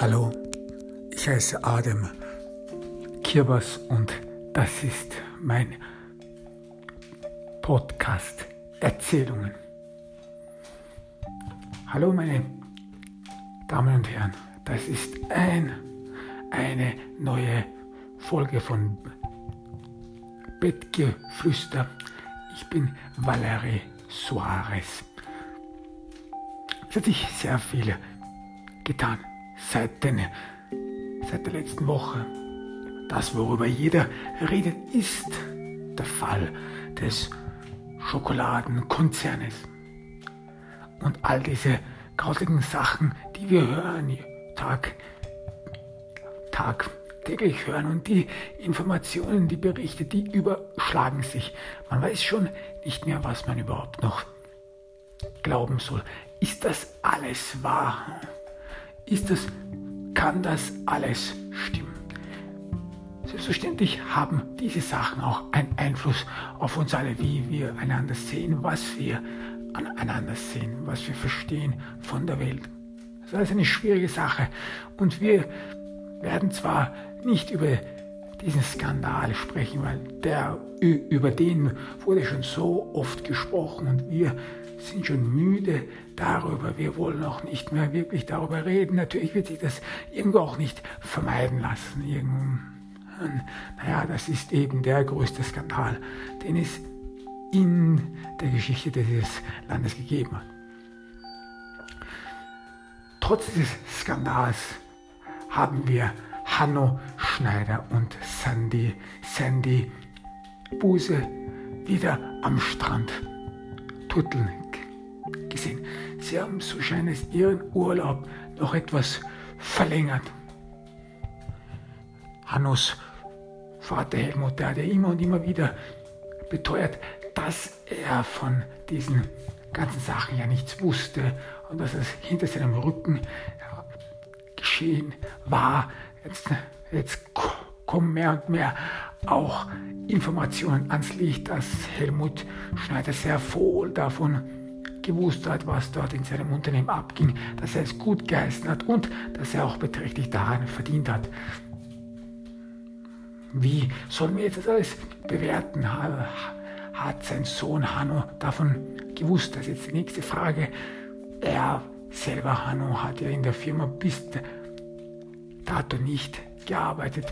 Hallo, ich heiße Adam Kirbas und das ist mein Podcast Erzählungen. Hallo meine Damen und Herren, das ist ein, eine neue Folge von Bettgeflüster. Ich bin Valerie Suarez. Es hat sich sehr viel getan seit, den, seit der letzten Woche. Das, worüber jeder redet, ist der Fall des Schokoladenkonzernes. Und all diese grauslichen Sachen, die wir hören, Tag, Tag, täglich hören und die Informationen, die Berichte, die überschlagen sich. Man weiß schon nicht mehr, was man überhaupt noch glauben soll. Ist das alles wahr? Ist das, kann das alles stimmen? Selbstverständlich haben diese Sachen auch einen Einfluss auf uns alle, wie wir einander sehen, was wir aneinander sehen, was wir verstehen von der Welt. Das ist eine schwierige Sache. Und wir werden zwar nicht über diesen Skandal sprechen, weil der, über den wurde schon so oft gesprochen und wir sind schon müde darüber. Wir wollen auch nicht mehr wirklich darüber reden. Natürlich wird sich das irgendwo auch nicht vermeiden lassen. Irgendwo, naja, das ist eben der größte Skandal, den es in der Geschichte dieses Landes gegeben hat. Trotz dieses Skandals haben wir Hanno Schneider und Sandy, Sandy Buse wieder am Strand gesehen. Sie haben, so scheint es, ihren Urlaub noch etwas verlängert. Hannos Vater Helmut, der hat ja immer und immer wieder beteuert, dass er von diesen ganzen Sachen ja nichts wusste und dass es hinter seinem Rücken geschehen war. Jetzt, jetzt kommen mehr und mehr auch Informationen ans Licht, dass Helmut Schneider sehr wohl davon gewusst hat, was dort in seinem Unternehmen abging, dass er es gut geheißen hat und dass er auch beträchtlich daran verdient hat. Wie sollen wir jetzt das alles bewerten? Hat sein Sohn Hanno davon gewusst? Das ist jetzt die nächste Frage. Er selber, Hanno, hat ja in der Firma bis dato nicht gearbeitet,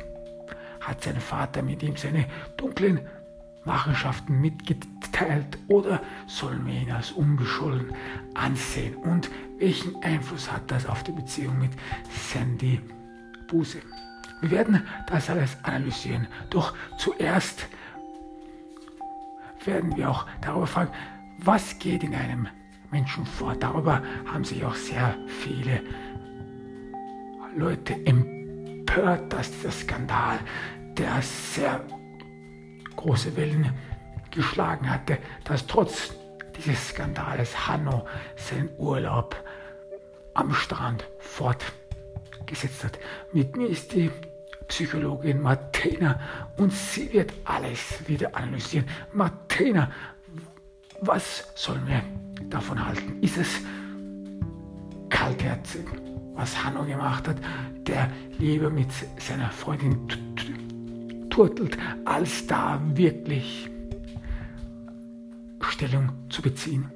hat sein Vater mit ihm seine dunklen Machenschaften mitgeteilt oder sollen wir ihn als unbescholten ansehen? Und welchen Einfluss hat das auf die Beziehung mit Sandy Buse? Wir werden das alles analysieren. Doch zuerst werden wir auch darüber fragen, was geht in einem Menschen vor. Darüber haben sich auch sehr viele Leute empört, dass dieser Skandal, der sehr große Wellen geschlagen hatte, dass trotz dieses Skandales Hanno seinen Urlaub am Strand fortgesetzt hat. Mit mir ist die Psychologin Martina und sie wird alles wieder analysieren. Martina, was sollen wir davon halten? Ist es kaltherzig, was Hanno gemacht hat, der lieber mit seiner Freundin turtelt, als da wirklich Stellung zu beziehen.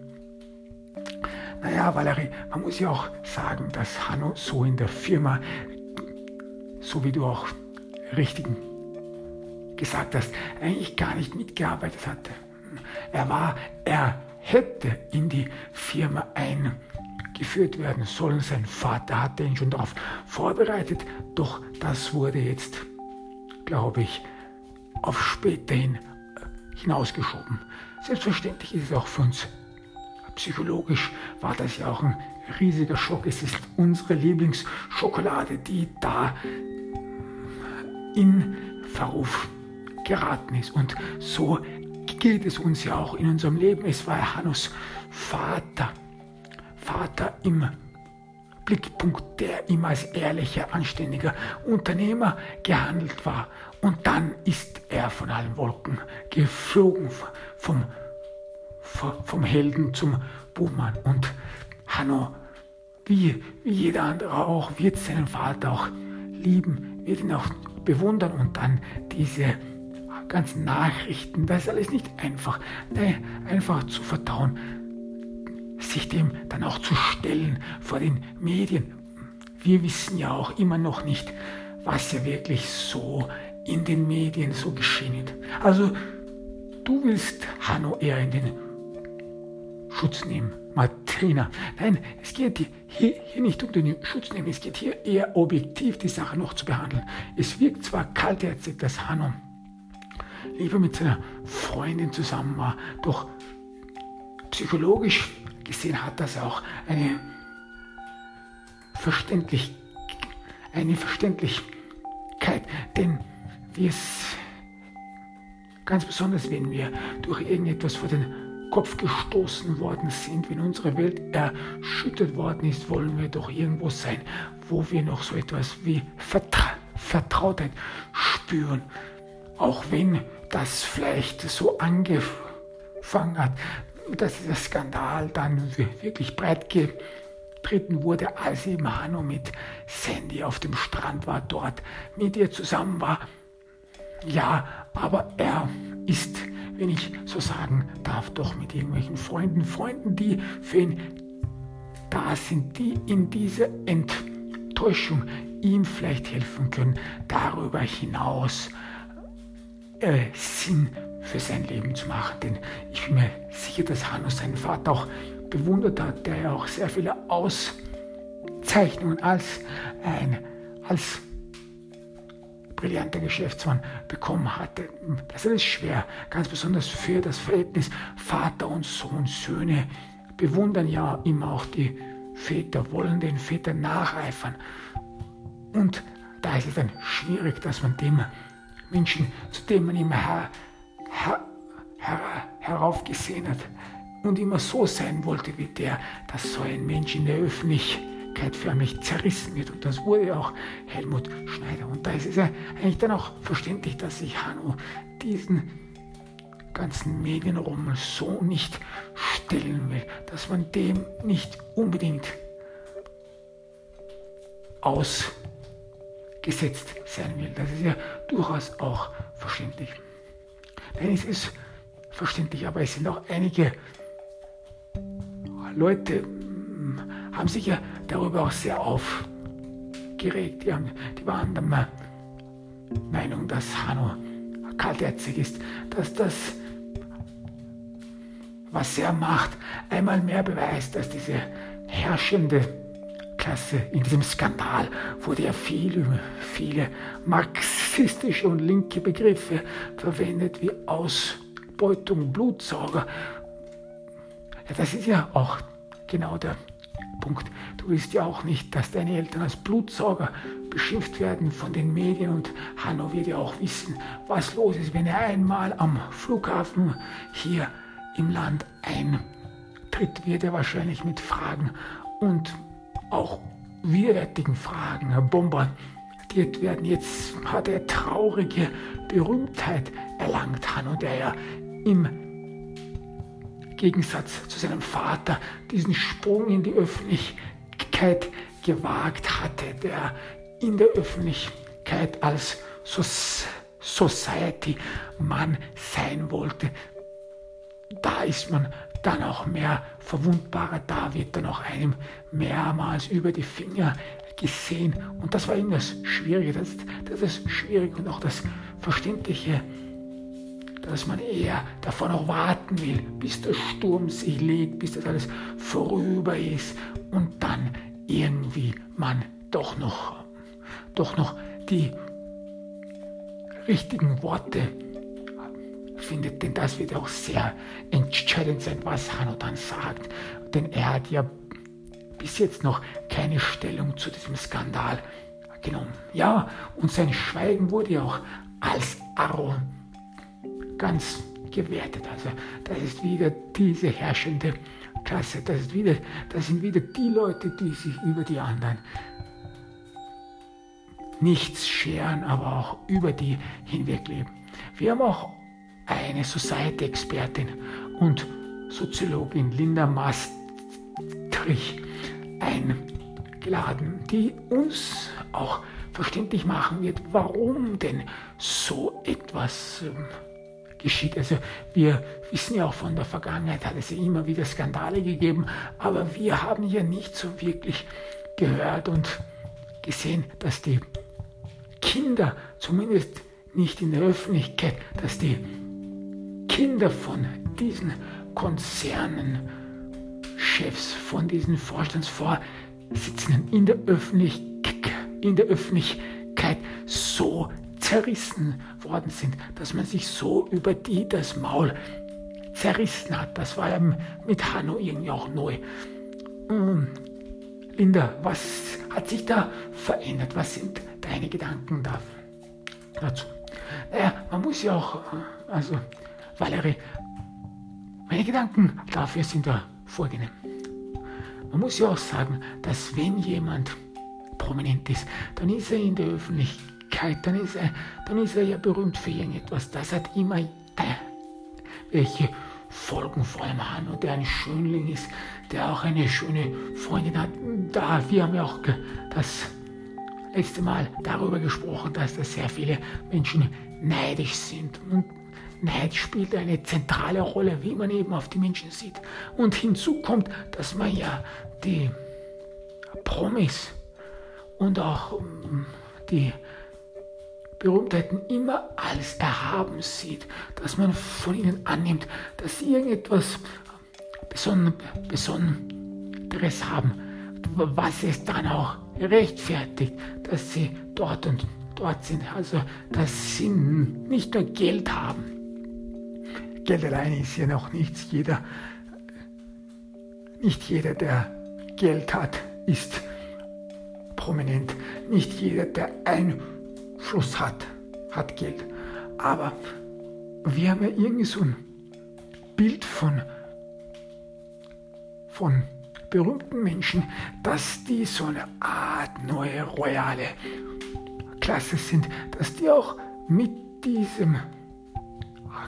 Naja, Valerie, man muss ja auch sagen, dass Hanno so in der Firma, so wie du auch richtig gesagt hast, eigentlich gar nicht mitgearbeitet hatte. Er war, er hätte in die Firma eingeführt werden sollen. Sein Vater hatte ihn schon darauf vorbereitet, doch das wurde jetzt glaube ich, auf später hin äh, hinausgeschoben. Selbstverständlich ist es auch für uns psychologisch war das ja auch ein riesiger Schock. Es ist unsere Lieblingsschokolade, die da in Verruf geraten ist. Und so geht es uns ja auch in unserem Leben. Es war Hannos Vater, Vater im Blickpunkt, der immer als ehrlicher, anständiger Unternehmer gehandelt war. Und dann ist er von allen Wolken geflogen, vom, vom Helden zum Buhmann. Und Hanno wie, jeder andere auch, wird seinen Vater auch lieben, wird ihn auch bewundern und dann diese ganzen Nachrichten, das ist alles nicht einfach. Nein, einfach zu vertrauen, sich dem dann auch zu stellen vor den Medien. Wir wissen ja auch immer noch nicht, was ja wirklich so in den Medien so geschehen ist. Also du willst Hanno eher in den Schutz nehmen. Martina. Nein, es geht hier, hier nicht um den Schutz nehmen, es geht hier eher objektiv die Sache noch zu behandeln. Es wirkt zwar kaltherzig, dass Hanno lieber mit seiner Freundin zusammen war, doch psychologisch gesehen hat das auch eine verständlich, eine Verständlichkeit, denn wir es ganz besonders, wenn wir durch irgendetwas vor den Kopf gestoßen worden sind, wenn unsere Welt erschüttert worden ist, wollen wir doch irgendwo sein, wo wir noch so etwas wie Vertra Vertrautheit spüren. Auch wenn das vielleicht so angefangen hat, dass dieser Skandal dann wirklich breit getreten wurde, als eben Hanno mit Sandy auf dem Strand war, dort mit ihr zusammen war. Ja, aber er ist wenn ich so sagen darf, doch mit irgendwelchen Freunden, Freunden, die für ihn da sind, die in dieser Enttäuschung ihm vielleicht helfen können, darüber hinaus äh, Sinn für sein Leben zu machen. Denn ich bin mir sicher, dass Hanno seinen Vater auch bewundert hat, der ja auch sehr viele Auszeichnungen als ein als brillanter Geschäftsmann bekommen hatte. Das ist schwer, ganz besonders für das Verhältnis Vater und Sohn. Söhne bewundern ja immer auch die Väter, wollen den Vätern nacheifern. Und da ist es dann schwierig, dass man dem Menschen, zu dem man immer her, her, her, heraufgesehen hat und immer so sein wollte wie der, dass so ein Mensch in der Öffentlichkeit förmlich zerrissen wird. Und das wurde auch Helmut Schneider. Und da ist es ja eigentlich dann auch verständlich, dass sich Hanno diesen ganzen Medienrummel so nicht stellen will, dass man dem nicht unbedingt ausgesetzt sein will. Das ist ja durchaus auch verständlich. Nein, es ist verständlich, aber es sind auch einige Leute, haben sich ja darüber auch sehr aufgeregt. Die, haben, die waren der Meinung, dass Hanno kaltherzig ist, dass das, was er macht, einmal mehr beweist, dass diese herrschende Klasse in diesem Skandal wurde ja viel, viele marxistische und linke Begriffe verwendet, wie Ausbeutung, Blutsauger. Ja, das ist ja auch genau der Punkt. Du willst ja auch nicht, dass deine Eltern als Blutsauger beschimpft werden von den Medien und Hanno wird ja auch wissen, was los ist, wenn er einmal am Flughafen hier im Land eintritt, wird er wahrscheinlich mit Fragen und auch widerwärtigen Fragen bombardiert werden. Jetzt hat er traurige Berühmtheit erlangt, Hanno, der ja im Gegensatz zu seinem Vater diesen Sprung in die Öffentlichkeit gewagt hatte, der in der Öffentlichkeit als Society-Mann sein wollte. Da ist man dann auch mehr verwundbarer, da wird dann auch einem mehrmals über die Finger gesehen. Und das war eben das Schwierige, das, das ist schwierig und auch das Verständliche dass man eher davon auch warten will, bis der Sturm sich legt, bis das alles vorüber ist und dann irgendwie man doch noch, doch noch die richtigen Worte findet, denn das wird auch sehr entscheidend sein, was Hanno dann sagt, denn er hat ja bis jetzt noch keine Stellung zu diesem Skandal genommen. Ja, und sein Schweigen wurde ja auch als arrogant ganz gewertet. Also das ist wieder diese herrschende Klasse. Das, ist wieder, das sind wieder die Leute, die sich über die anderen nichts scheren, aber auch über die hinwegleben. Wir haben auch eine Society-Expertin und Soziologin Linda Maastricht, ein geladen, die uns auch verständlich machen wird, warum denn so etwas ähm, geschieht. Also wir wissen ja auch von der Vergangenheit, hat es ja immer wieder Skandale gegeben, aber wir haben ja nicht so wirklich gehört und gesehen, dass die Kinder, zumindest nicht in der Öffentlichkeit, dass die Kinder von diesen Konzernen, Chefs, von diesen Vorstandsvorsitzenden in der Öffentlichkeit, in der Öffentlichkeit so zerrissen worden sind, dass man sich so über die das Maul zerrissen hat. Das war ja mit Hanno irgendwie auch neu. Ähm, Linda, was hat sich da verändert? Was sind deine Gedanken dazu? Naja, man muss ja auch, äh, also Valerie, meine Gedanken dafür sind da folgende. Man muss ja auch sagen, dass wenn jemand prominent ist, dann ist er in der Öffentlichkeit, dann ist er, dann ist er ja berühmt für irgendetwas. Das hat immer äh, welche Folgen vor allem Hanno, der ein Schönling ist, der auch eine schöne Freundin hat. Da, wir haben ja auch das letzte Mal darüber gesprochen, dass da sehr viele Menschen neidisch sind. Und Neid spielt eine zentrale Rolle, wie man eben auf die Menschen sieht. Und hinzu kommt, dass man ja die Promis und auch ähm, die Berühmtheiten immer als erhaben sieht, dass man von ihnen annimmt, dass sie irgendetwas Beson Besonderes haben, was es dann auch rechtfertigt, dass sie dort und dort sind. Also, dass sie nicht nur Geld haben. Geld alleine ist ja noch nichts. Jeder, nicht jeder, der Geld hat, ist prominent. Nicht jeder, der Einfluss hat, hat Geld. Aber wir haben ja irgendwie so ein Bild von, von berühmten Menschen, dass die so eine Art neue royale Klasse sind, dass die auch mit diesem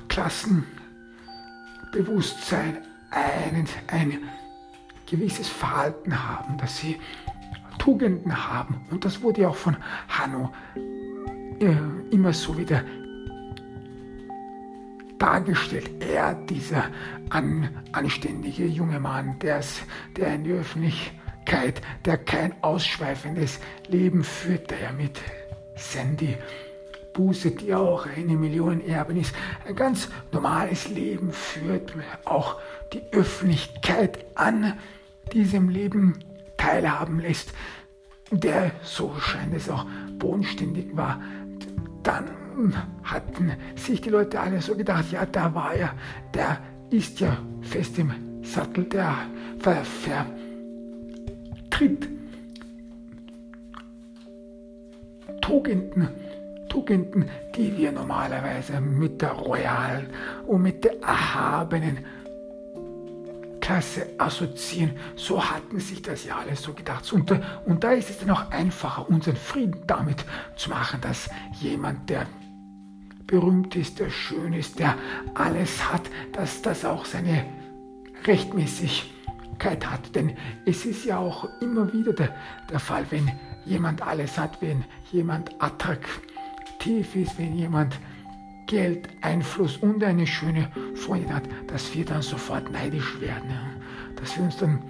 Klassenbewusstsein ein, ein gewisses Verhalten haben, dass sie Tugenden haben. Und das wurde ja auch von Hanno immer so wieder dargestellt. Er, dieser an, anständige junge Mann, der's, der in die Öffentlichkeit, der kein ausschweifendes Leben führt, der ja mit Sandy Buße, die auch eine Millionenerbin ist, ein ganz normales Leben führt, auch die Öffentlichkeit an diesem Leben teilhaben lässt, der, so scheint es auch, bodenständig war, dann hatten sich die Leute alle so gedacht, ja, da war er, der ist ja fest im Sattel, der ver vertritt. Tugenden, Tugenden, die wir normalerweise mit der royalen und mit der erhabenen Klasse assoziieren. So hatten sich das ja alles so gedacht. Und, und da ist es dann auch einfacher, unseren Frieden damit zu machen, dass jemand, der berühmt ist, der schön ist, der alles hat, dass das auch seine Rechtmäßigkeit hat. Denn es ist ja auch immer wieder der, der Fall, wenn jemand alles hat, wenn jemand attraktiv ist, wenn jemand Geld, Einfluss und eine schöne Freundin hat, dass wir dann sofort neidisch werden. Dass wir uns dann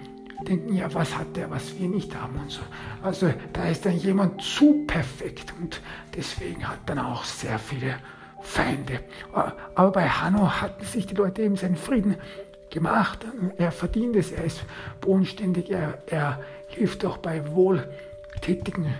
denken, ja, was hat der, was wir nicht haben und so. Also da ist dann jemand zu perfekt und deswegen hat dann auch sehr viele Feinde. Aber bei Hanno hatten sich die Leute eben seinen Frieden gemacht. Er verdient es, er ist bodenständig, er, er hilft auch bei wohltätigen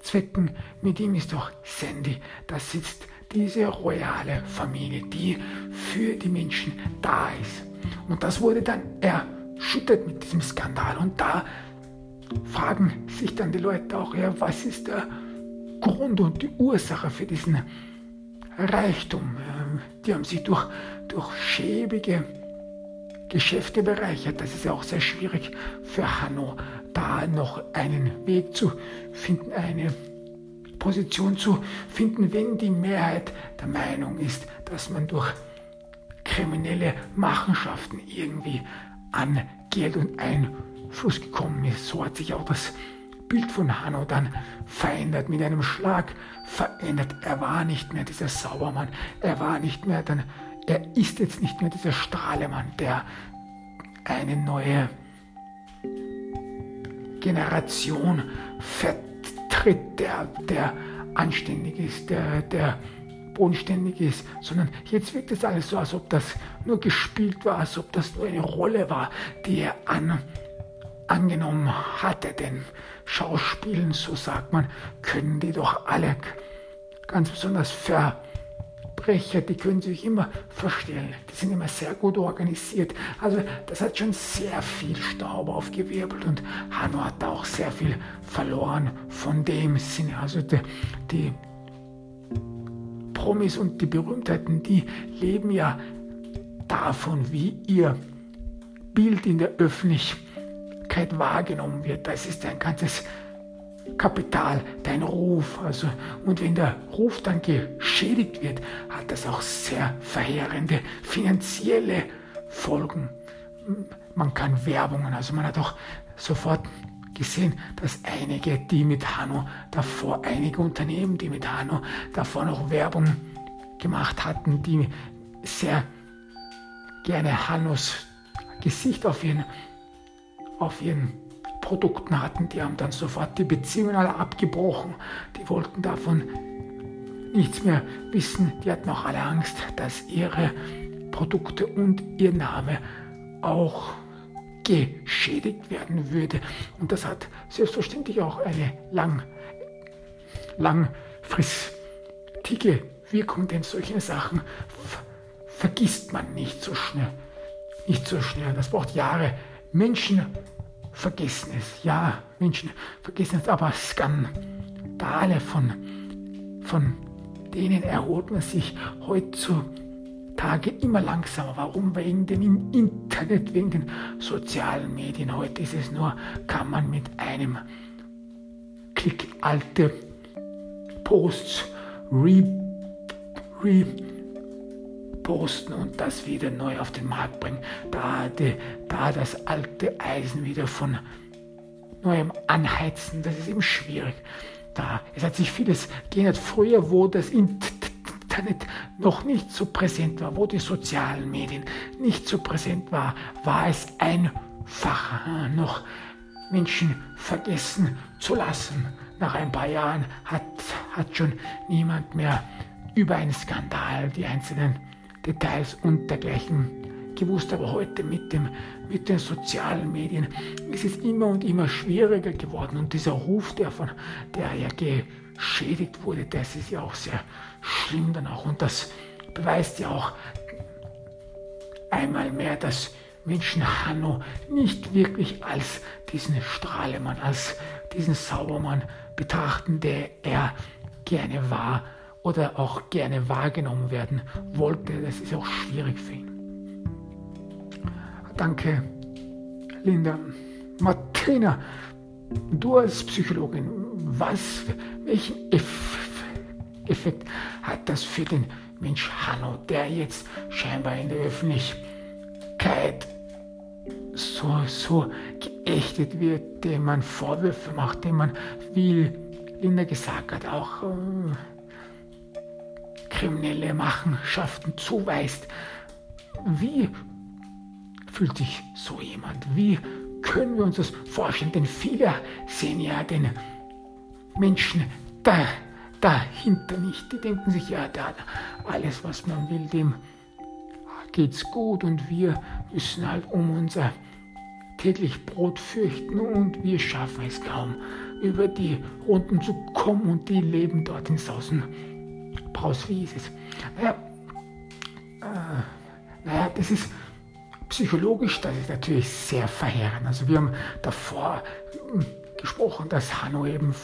Zwecken. Mit ihm ist auch Sandy. Da sitzt diese royale Familie, die für die Menschen da ist. Und das wurde dann erschüttert mit diesem Skandal. Und da fragen sich dann die Leute auch, ja, was ist der Grund und die Ursache für diesen Reichtum. Die haben sich durch, durch schäbige Geschäfte bereichert. Das ist ja auch sehr schwierig für Hanno, da noch einen Weg zu finden, eine Position zu finden, wenn die Mehrheit der Meinung ist, dass man durch kriminelle Machenschaften irgendwie an Geld und Einfluss gekommen ist. So hat sich auch das Bild von Hanno dann verändert, mit einem Schlag verändert. Er war nicht mehr dieser Saubermann, er war nicht mehr dann, er ist jetzt nicht mehr dieser Strahlemann, der eine neue Generation vertritt, der, der anständig ist, der, der bodenständig ist, sondern jetzt wirkt es alles so, als ob das nur gespielt war, als ob das nur eine Rolle war, die er an, angenommen hatte. Denn Schauspielen, so sagt man, können die doch alle, ganz besonders Verbrecher, die können sich immer verstellen. Die sind immer sehr gut organisiert. Also das hat schon sehr viel Staub aufgewirbelt und Hanno hat auch sehr viel verloren von dem Sinne. Also die, die Promis und die Berühmtheiten, die leben ja davon, wie ihr Bild in der Öffentlichkeit wahrgenommen wird. Das ist ein ganzes Kapital, dein Ruf. Also, und wenn der Ruf dann geschädigt wird, hat das auch sehr verheerende finanzielle Folgen. Man kann Werbungen, also man hat auch sofort gesehen, dass einige, die mit Hanno davor, einige Unternehmen, die mit Hanno davor noch Werbung gemacht hatten, die sehr gerne Hannos Gesicht auf ihren, auf ihren Produkten hatten, die haben dann sofort die Beziehungen alle abgebrochen. Die wollten davon nichts mehr wissen. Die hatten auch alle Angst, dass ihre Produkte und ihr Name auch geschädigt werden würde. Und das hat selbstverständlich auch eine lang, langfristige Wirkung, denn solche Sachen vergisst man nicht so schnell. Nicht so schnell. Das braucht Jahre. Menschen vergessen es. Ja, Menschen vergessen es, aber Skandale von, von denen erholt man sich heutzutage Tage immer langsamer. Warum? Wegen dem Internet, wegen den sozialen Medien. Heute ist es nur, kann man mit einem Klick alte Posts reposten und das wieder neu auf den Markt bringen. Da, die, da das alte Eisen wieder von neuem anheizen, das ist eben schwierig. Da, es hat sich vieles geändert. Früher, wo das Internet noch nicht so präsent war, wo die sozialen Medien nicht so präsent war, war es einfacher noch Menschen vergessen zu lassen. Nach ein paar Jahren hat, hat schon niemand mehr über einen Skandal die einzelnen Details und dergleichen gewusst. Aber heute mit, dem, mit den sozialen Medien ist es immer und immer schwieriger geworden. Und dieser Ruf, der, von, der ja geschädigt wurde, das ist ja auch sehr schlimm dann auch. Und das beweist ja auch einmal mehr, dass Menschen Hanno nicht wirklich als diesen Strahlemann, als diesen Saubermann betrachten, der er gerne war oder auch gerne wahrgenommen werden wollte. Das ist auch schwierig für ihn. Danke, Linda. Martina, du als Psychologin, was, welchen Effekt hat das für den Mensch Hanno, der jetzt scheinbar in der Öffentlichkeit so, so geächtet wird, dem man Vorwürfe macht, dem man, wie Linda gesagt hat, auch äh, kriminelle Machenschaften zuweist. Wie fühlt sich so jemand? Wie können wir uns das vorstellen? Denn viele sehen ja den Menschen da, dahinter nicht. Die denken sich, ja, da alles, was man will, dem geht's gut und wir müssen halt um unser täglich Brot fürchten und wir schaffen es kaum, über die Runden zu kommen und die leben dort in Sausen. Braus, wie ist es? Naja, äh, naja, das ist psychologisch, das ist natürlich sehr verheerend. Also wir haben davor hm, gesprochen, dass Hanno eben,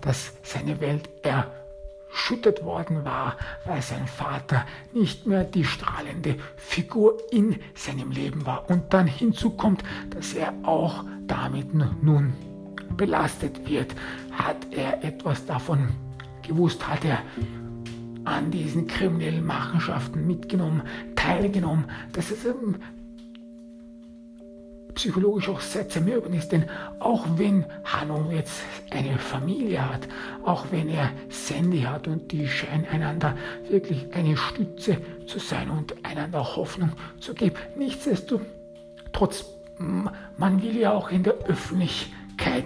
dass seine Welt erschüttert worden war, weil sein Vater nicht mehr die strahlende Figur in seinem Leben war. Und dann hinzukommt, dass er auch damit nun belastet wird. Hat er etwas davon gewusst? Hat er an diesen kriminellen Machenschaften mitgenommen, teilgenommen. Das ist eben psychologisch auch sehr zermürbend ist, denn auch wenn Hanno jetzt eine Familie hat, auch wenn er Sandy hat und die scheinen einander wirklich eine Stütze zu sein und einander Hoffnung zu geben, nichtsdestotrotz, man will ja auch in der Öffentlichkeit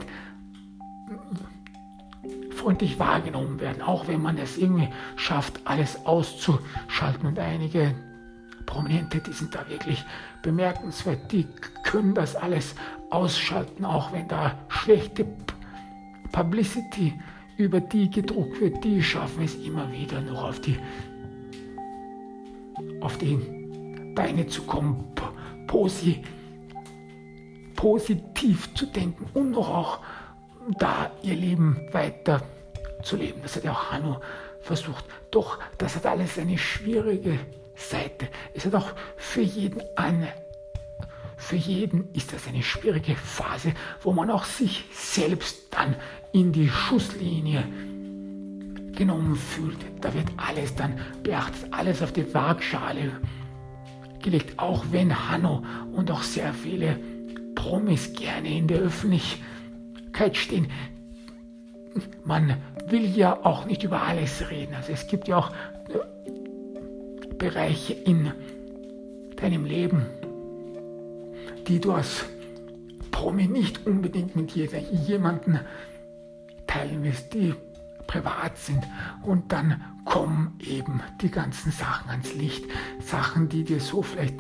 freundlich wahrgenommen werden, auch wenn man es irgendwie schafft, alles auszuschalten und einige Prominente, die sind da wirklich bemerkenswert. Die können das alles ausschalten, auch wenn da schlechte Publicity über die gedruckt wird. Die schaffen es immer wieder noch auf die, auf die Beine zu kommen, posi, positiv zu denken und noch auch da ihr Leben weiter zu leben. Das hat ja auch Hanno versucht. Doch das hat alles eine schwierige Seite. Es hat auch für jeden eine. Für jeden ist das eine schwierige Phase, wo man auch sich selbst dann in die Schusslinie genommen fühlt. Da wird alles dann beachtet, alles auf die Waagschale gelegt, auch wenn Hanno und auch sehr viele Promis gerne in der Öffentlichkeit stehen. Man will ja auch nicht über alles reden. Also es gibt ja auch Bereiche in deinem Leben, die du als Promi nicht unbedingt mit jemandem teilen willst, die privat sind. Und dann kommen eben die ganzen Sachen ans Licht. Sachen, die dir so vielleicht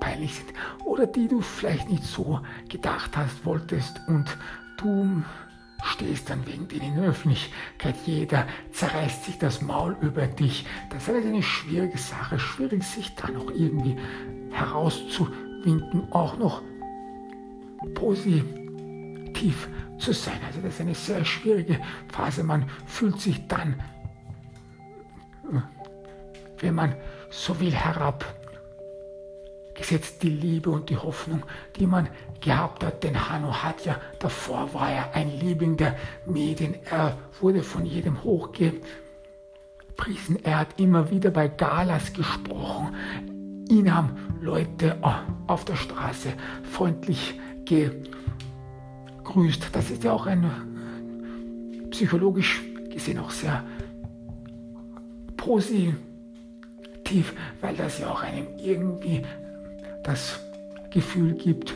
peinlich sind oder die du vielleicht nicht so gedacht hast, wolltest und du stehst dann wegen denen in der Öffentlichkeit. Jeder zerreißt sich das Maul über dich. Das ist eine schwierige Sache. Schwierig, sich da noch irgendwie herauszuwinden, auch noch positiv zu sein. Also das ist eine sehr schwierige Phase. Man fühlt sich dann, wenn man so will, herab gesetzt die Liebe und die Hoffnung, die man gehabt hat. Denn Hanno hat ja, davor war er ein Liebling der Medien. Er wurde von jedem hochgepriesen. Er hat immer wieder bei Galas gesprochen. Ihn haben Leute oh, auf der Straße freundlich gegrüßt. Das ist ja auch ein psychologisch gesehen auch sehr positiv, weil das ja auch einem irgendwie das Gefühl gibt,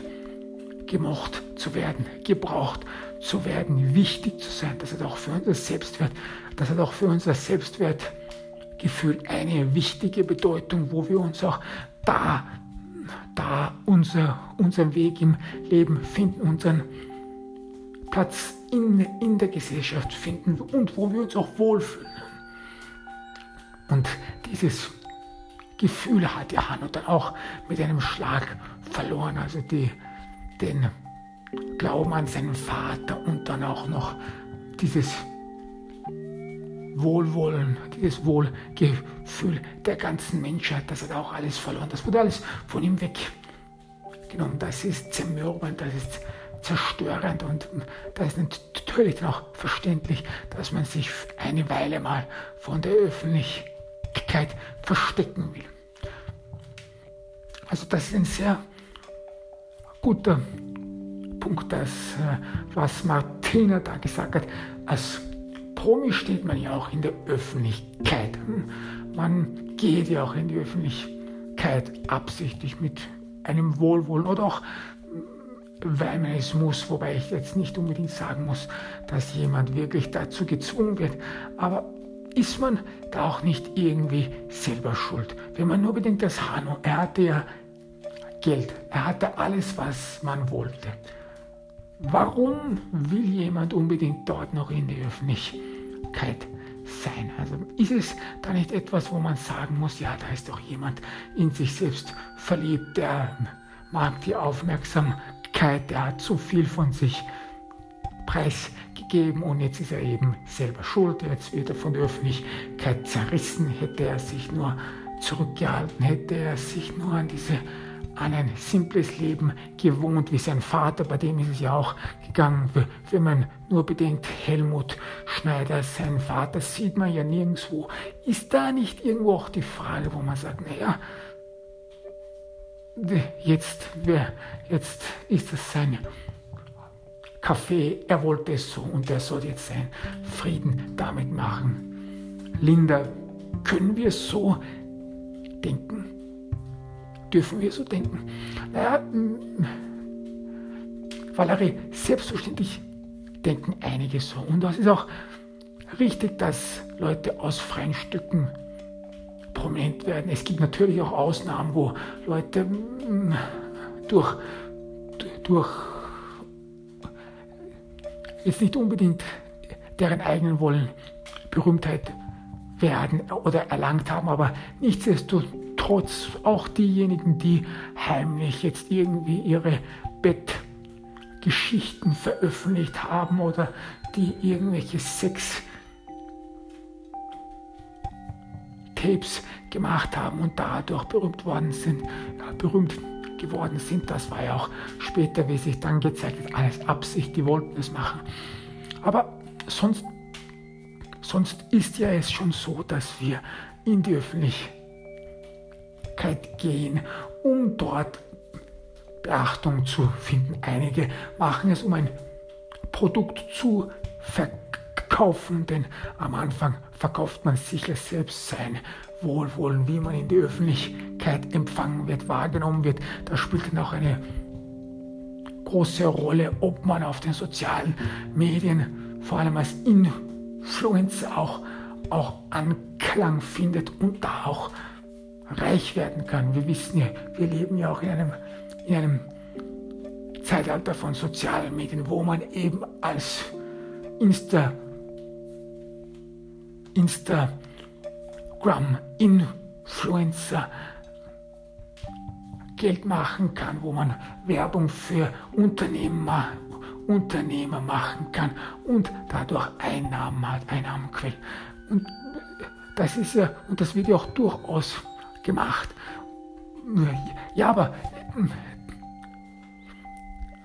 gemocht zu werden, gebraucht zu werden, wichtig zu sein. Das hat auch für unser Selbstwert, das hat auch für unser Selbstwertgefühl eine wichtige Bedeutung, wo wir uns auch da, da unser, unseren Weg im Leben finden, unseren Platz in, in der Gesellschaft finden und wo wir uns auch wohlfühlen. Und dieses Gefühl hat Hanno dann auch mit einem Schlag verloren. Also die, den Glauben an seinen Vater und dann auch noch dieses Wohlwollen, dieses Wohlgefühl der ganzen Menschheit, das hat auch alles verloren. Das wurde alles von ihm weggenommen. Das ist zermürbend, das ist zerstörend und das ist natürlich dann auch verständlich, dass man sich eine Weile mal von der Öffentlichkeit Wirklichkeit verstecken will. Also das ist ein sehr guter Punkt, das, äh, was Martina da gesagt hat. Als Promi steht man ja auch in der Öffentlichkeit. Hm? Man geht ja auch in die Öffentlichkeit absichtlich mit einem Wohlwollen oder auch weil man es muss, wobei ich jetzt nicht unbedingt sagen muss, dass jemand wirklich dazu gezwungen wird. Aber ist man da auch nicht irgendwie selber schuld. Wenn man nur bedenkt, dass Hanno, er hatte ja Geld, er hatte alles, was man wollte. Warum will jemand unbedingt dort noch in die Öffentlichkeit sein? Also ist es da nicht etwas, wo man sagen muss, ja, da ist doch jemand in sich selbst verliebt, der mag die Aufmerksamkeit, der hat zu viel von sich preisgegeben und jetzt ist er eben selber schuld. Jetzt wird er von der Öffentlichkeit zerrissen. Hätte er sich nur zurückgehalten, hätte er sich nur an diese an ein simples Leben gewohnt, wie sein Vater, bei dem ist es ja auch gegangen. Wenn man nur bedenkt, Helmut Schneider, sein Vater, sieht man ja nirgendwo. Ist da nicht irgendwo auch die Frage, wo man sagt, naja, jetzt, jetzt ist es sein Kaffee, er wollte es so und er soll jetzt seinen Frieden damit machen. Linda, können wir so denken? Dürfen wir so denken? Naja, Valerie, selbstverständlich denken einige so. Und das ist auch richtig, dass Leute aus freien Stücken prominent werden. Es gibt natürlich auch Ausnahmen, wo Leute mm, durch, durch jetzt nicht unbedingt deren eigenen Wollen Berühmtheit werden oder erlangt haben, aber nichtsdestotrotz auch diejenigen, die heimlich jetzt irgendwie ihre Bettgeschichten veröffentlicht haben oder die irgendwelche Sex Tapes gemacht haben und dadurch berühmt worden sind, ja, berühmt geworden sind. Das war ja auch später, wie sich dann gezeigt hat, alles Absicht, die wollten es machen. Aber sonst, sonst ist ja es schon so, dass wir in die Öffentlichkeit gehen, um dort Beachtung zu finden. Einige machen es, um ein Produkt zu verkaufen, denn am Anfang verkauft man sicher selbst sein Wohlwollen, wie man in die Öffentlichkeit empfangen wird, wahrgenommen wird. Da spielt dann auch eine große Rolle, ob man auf den sozialen Medien, vor allem als Influencer, auch, auch Anklang findet und da auch reich werden kann. Wir wissen ja, wir leben ja auch in einem, in einem Zeitalter von sozialen Medien, wo man eben als Insta Instagram-Influencer Geld machen kann, wo man Werbung für Unternehmer, Unternehmer machen kann und dadurch Einnahmen hat, Einnahmenquellen. Und das ist ja, und das wird ja auch durchaus gemacht. Ja, aber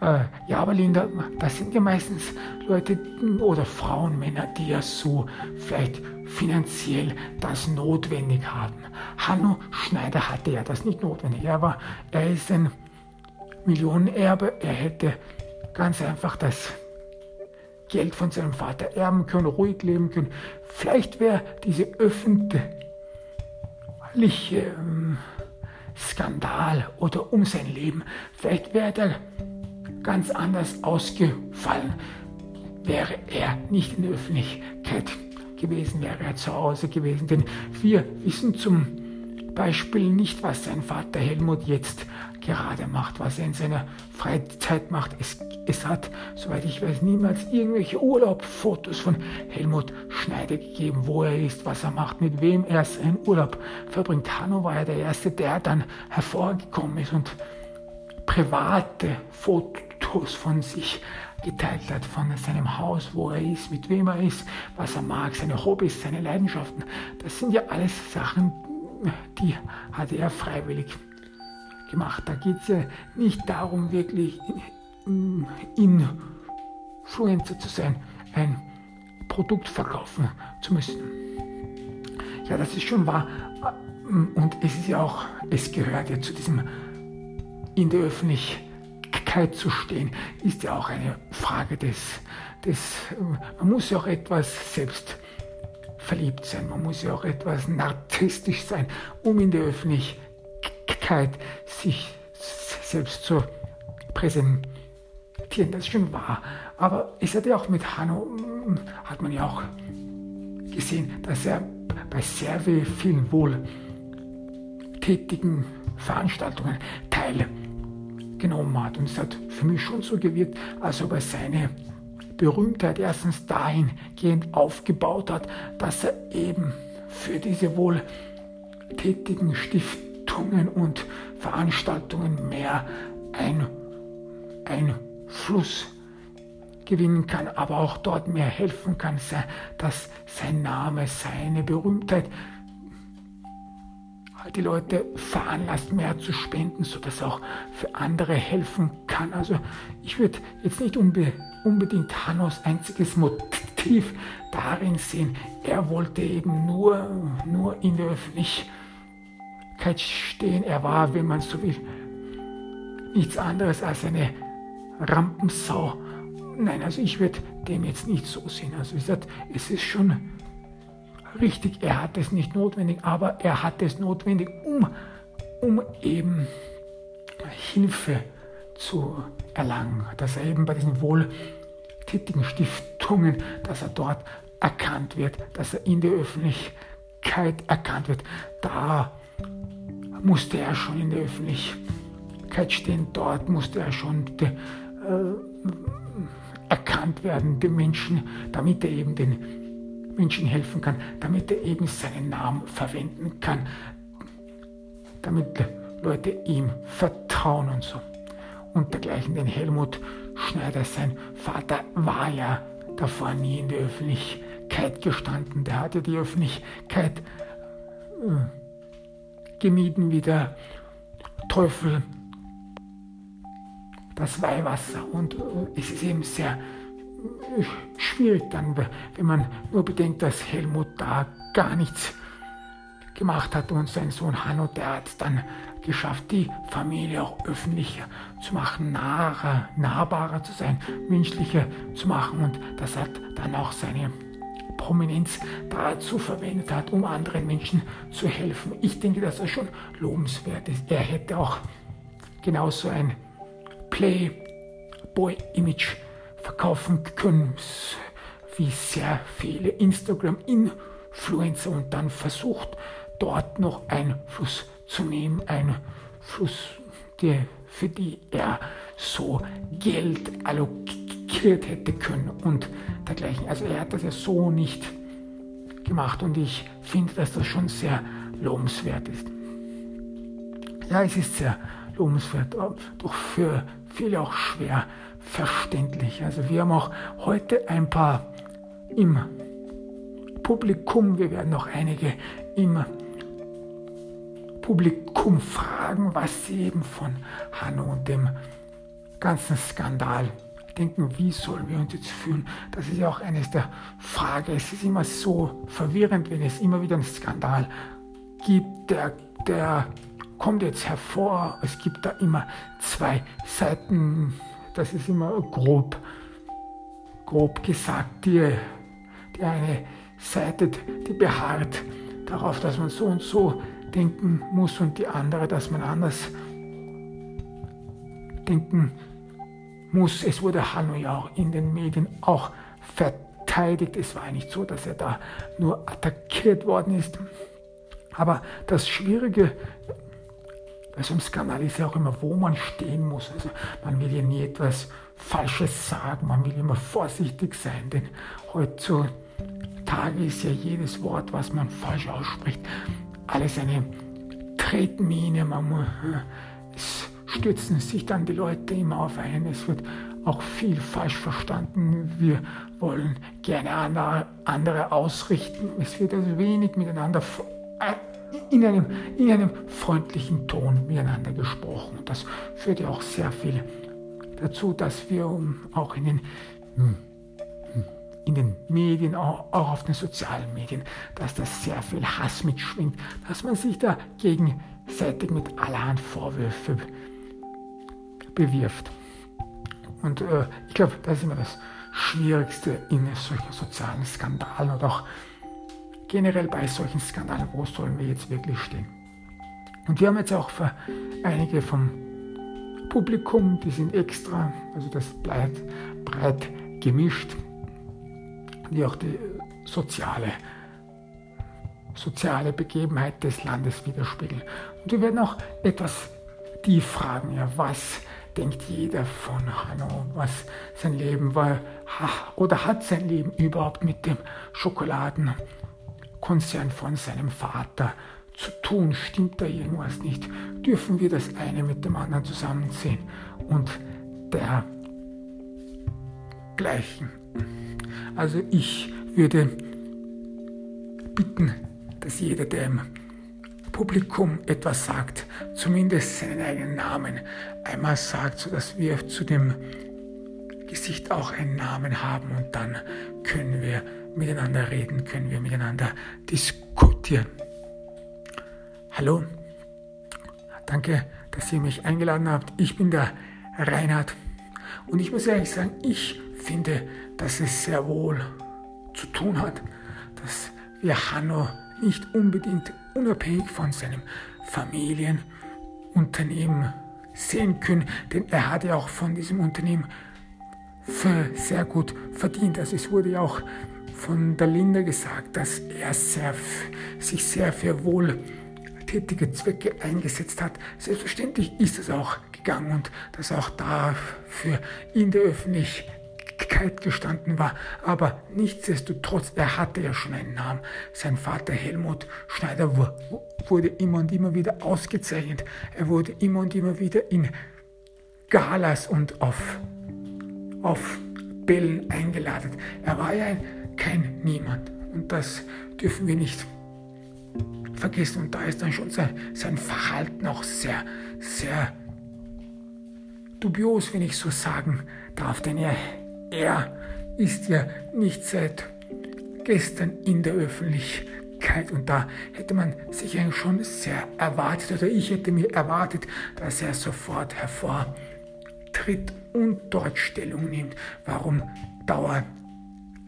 äh, ja, aber Linda, das sind ja meistens Leute oder Frauen, Männer, die ja so vielleicht finanziell das notwendig haben. Hanno Schneider hatte ja das nicht notwendig. Er, war, er ist ein Millionenerbe. Er hätte ganz einfach das Geld von seinem Vater erben können, ruhig leben können. Vielleicht wäre diese öffentliche ähm, Skandal oder um sein Leben, vielleicht wäre der ganz anders ausgefallen, wäre er nicht in der Öffentlichkeit gewesen, wäre er zu Hause gewesen. Denn wir wissen zum Beispiel nicht, was sein Vater Helmut jetzt gerade macht, was er in seiner Freizeit macht. Es, es hat, soweit ich weiß, niemals irgendwelche Urlaubfotos von Helmut Schneider gegeben, wo er ist, was er macht, mit wem er seinen Urlaub verbringt. Hanno war ja der Erste, der dann hervorgekommen ist und private Fotos von sich geteilt hat, von seinem Haus, wo er ist, mit wem er ist, was er mag, seine Hobbys, seine Leidenschaften. Das sind ja alles Sachen, die hat er freiwillig gemacht. Da geht es ja nicht darum, wirklich Influencer zu sein, ein Produkt verkaufen zu müssen. Ja, das ist schon wahr. Und es ist ja auch, es gehört ja zu diesem in der Öffentlichkeit zu stehen, ist ja auch eine Frage des, des man muss ja auch etwas selbst verliebt sein, man muss ja auch etwas narzisstisch sein, um in der Öffentlichkeit sich selbst zu präsentieren. Das ist schon wahr. Aber es hat ja auch mit Hanno, hat man ja auch gesehen, dass er bei sehr vielen wohltätigen Veranstaltungen teilnimmt genommen hat. Und es hat für mich schon so gewirkt, als ob er seine Berühmtheit erstens dahingehend aufgebaut hat, dass er eben für diese wohltätigen Stiftungen und Veranstaltungen mehr ein, Einfluss gewinnen kann, aber auch dort mehr helfen kann, dass sein Name, seine Berühmtheit die Leute veranlasst, mehr zu spenden, sodass auch für andere helfen kann. Also ich würde jetzt nicht unbe unbedingt Hannos einziges Motiv darin sehen. Er wollte eben nur, nur in der Öffentlichkeit stehen. Er war, wenn man so will, nichts anderes als eine Rampensau. Nein, also ich würde dem jetzt nicht so sehen. Also wie gesagt, es ist schon richtig, er hat es nicht notwendig, aber er hat es notwendig, um, um eben Hilfe zu erlangen, dass er eben bei diesen wohltätigen Stiftungen, dass er dort erkannt wird, dass er in der Öffentlichkeit erkannt wird. Da musste er schon in der Öffentlichkeit stehen, dort musste er schon de, äh, erkannt werden, den Menschen, damit er eben den Menschen helfen kann, damit er eben seinen Namen verwenden kann, damit Leute ihm vertrauen und so. Und dergleichen, den Helmut Schneider, sein Vater, war ja davor nie in der Öffentlichkeit gestanden. Der hatte die Öffentlichkeit äh, gemieden wie der Teufel das Weihwasser. Und äh, es ist eben sehr schwierig dann, wenn man nur bedenkt, dass Helmut da gar nichts gemacht hat und sein Sohn Hanno, der hat dann geschafft, die Familie auch öffentlicher zu machen, naher, nahbarer zu sein, menschlicher zu machen und das hat dann auch seine Prominenz dazu verwendet hat, um anderen Menschen zu helfen. Ich denke, dass das schon lobenswert ist. Er hätte auch genauso ein Playboy-Image verkaufen können, wie sehr viele Instagram-Influencer und dann versucht, dort noch Einfluss zu nehmen, Einfluss, der, für die er so Geld allokiert hätte können und dergleichen. Also er hat das ja so nicht gemacht und ich finde, dass das schon sehr lobenswert ist. Ja, es ist sehr lobenswert, doch für viele auch schwer verständlich. Also wir haben auch heute ein paar im Publikum, wir werden noch einige im Publikum fragen, was sie eben von Hanno und dem ganzen Skandal denken, wie sollen wir uns jetzt fühlen? Das ist ja auch eines der Fragen. Es ist immer so verwirrend, wenn es immer wieder einen Skandal gibt, der, der kommt jetzt hervor. Es gibt da immer zwei Seiten. Das ist immer grob, grob gesagt. Die, die eine Seite, die beharrt darauf, dass man so und so denken muss und die andere, dass man anders denken muss. Es wurde Hanno ja auch in den Medien auch verteidigt. Es war nicht so, dass er da nur attackiert worden ist. Aber das Schwierige bei so einem Skandal ist ja auch immer, wo man stehen muss. Also man will ja nie etwas Falsches sagen, man will immer vorsichtig sein, denn heutzutage ist ja jedes Wort, was man falsch ausspricht, alles eine Tretmine. Man, es stürzen sich dann die Leute immer auf einen. Es wird auch viel falsch verstanden. Wir wollen gerne andere, ausrichten. Es wird also wenig miteinander in einem, in einem freundlichen Ton miteinander gesprochen. Das führt ja auch sehr viel dazu, dass wir auch in den hm, in den Medien, auch, auch auf den sozialen Medien, dass da sehr viel Hass mitschwingt, dass man sich da gegenseitig mit allerhand Vorwürfe bewirft. Und äh, ich glaube, das ist immer das Schwierigste in solchen sozialen Skandalen und auch generell bei solchen Skandalen, wo sollen wir jetzt wirklich stehen. Und wir haben jetzt auch für einige vom Publikum, die sind extra, also das bleibt breit gemischt, die auch die soziale, soziale Begebenheit des Landes widerspiegeln. Und wir werden auch etwas die fragen, ja, was denkt jeder von Hanno, was sein Leben war, oder hat sein Leben überhaupt mit dem Schokoladenkonzern von seinem Vater zu tun? Stimmt da irgendwas nicht? Dürfen wir das eine mit dem anderen zusammensehen? Und dergleichen. Also ich würde bitten, dass jeder, der im Publikum etwas sagt, zumindest seinen eigenen Namen einmal sagt, sodass wir zu dem Gesicht auch einen Namen haben und dann können wir miteinander reden, können wir miteinander diskutieren. Hallo, danke, dass ihr mich eingeladen habt. Ich bin der Reinhard und ich muss ehrlich sagen, ich finde, dass es sehr wohl zu tun hat, dass wir Hanno nicht unbedingt unabhängig von seinem Familienunternehmen sehen können, denn er hat ja auch von diesem Unternehmen sehr gut verdient. Also es wurde ja auch von der Linda gesagt, dass er sehr, sich sehr für wohltätige Zwecke eingesetzt hat. Selbstverständlich ist es auch gegangen und dass auch dafür in der Öffentlichkeit gestanden war. Aber nichtsdestotrotz, er hatte ja schon einen Namen. Sein Vater Helmut Schneider wurde immer und immer wieder ausgezeichnet. Er wurde immer und immer wieder in Galas und auf, auf Bällen eingeladen. Er war ja ein kein Niemand. Und das dürfen wir nicht vergessen. Und da ist dann schon sein, sein Verhalten auch sehr, sehr dubios, wenn ich so sagen darf. Denn er, er ist ja nicht seit gestern in der Öffentlichkeit. Und da hätte man sich eigentlich schon sehr erwartet, oder ich hätte mir erwartet, dass er sofort hervortritt und dort Stellung nimmt. Warum dauert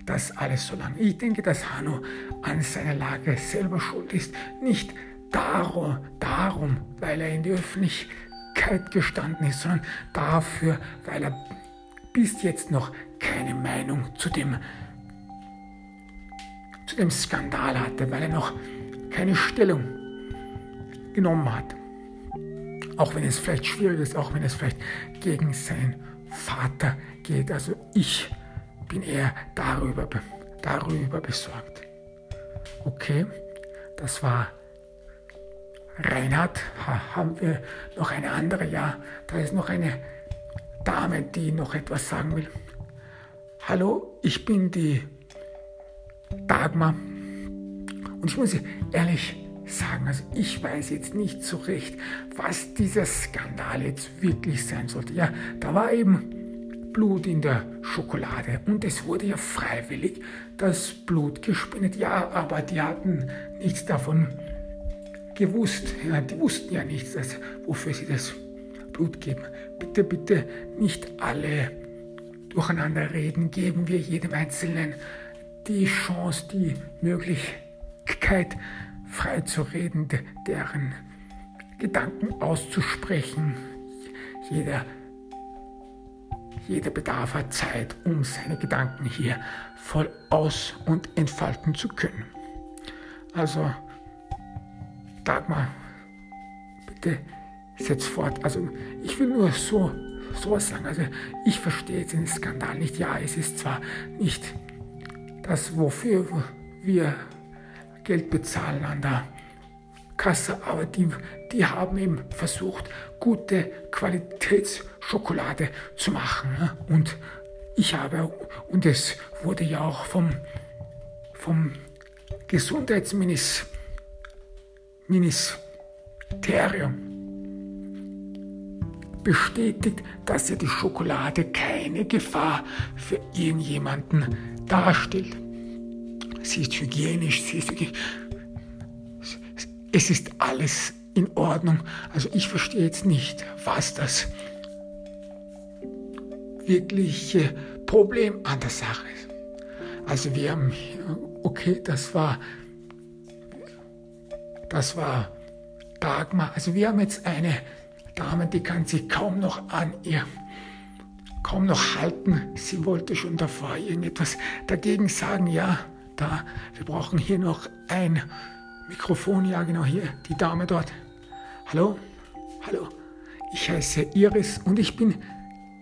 das alles so lange. Ich denke, dass Hanno an seiner Lage selber schuld ist. Nicht darum, darum, weil er in die Öffentlichkeit gestanden ist, sondern dafür, weil er bis jetzt noch keine Meinung zu dem, zu dem Skandal hatte, weil er noch keine Stellung genommen hat. Auch wenn es vielleicht schwierig ist, auch wenn es vielleicht gegen seinen Vater geht. Also ich bin eher darüber, darüber besorgt. Okay, das war Reinhard. Ha, haben wir noch eine andere? Ja, da ist noch eine Dame, die noch etwas sagen will. Hallo, ich bin die Dagmar. Und ich muss ehrlich sagen, also ich weiß jetzt nicht so recht, was dieser Skandal jetzt wirklich sein sollte. Ja, da war eben Blut in der Schokolade. Und es wurde ja freiwillig das Blut gespendet. Ja, aber die hatten nichts davon gewusst. Ja, die wussten ja nichts, also wofür sie das Blut geben. Bitte, bitte nicht alle durcheinander reden. Geben wir jedem Einzelnen die Chance, die Möglichkeit, frei zu reden, deren Gedanken auszusprechen. Jeder jeder Bedarf hat Zeit, um seine Gedanken hier voll aus- und entfalten zu können. Also, Dagmar, bitte setz fort. Also, ich will nur so sowas sagen. Also, ich verstehe jetzt den Skandal nicht. Ja, es ist zwar nicht das, wofür wir Geld bezahlen an der Kasse, aber die, die haben eben versucht, gute Qualitätsschokolade zu machen. Und ich habe, und es wurde ja auch vom, vom Gesundheitsministerium bestätigt, dass ja die Schokolade keine Gefahr für irgendjemanden darstellt. Sie ist hygienisch, sie ist hygienisch es ist alles in Ordnung. Also ich verstehe jetzt nicht, was das wirkliche Problem an der Sache ist. Also wir haben, okay, das war, das war Dagmar. Also wir haben jetzt eine Dame, die kann sich kaum noch an ihr, kaum noch halten. Sie wollte schon davor irgendetwas dagegen sagen. Ja, da, wir brauchen hier noch ein Mikrofon, ja genau hier, die Dame dort. Hallo, hallo, ich heiße Iris und ich bin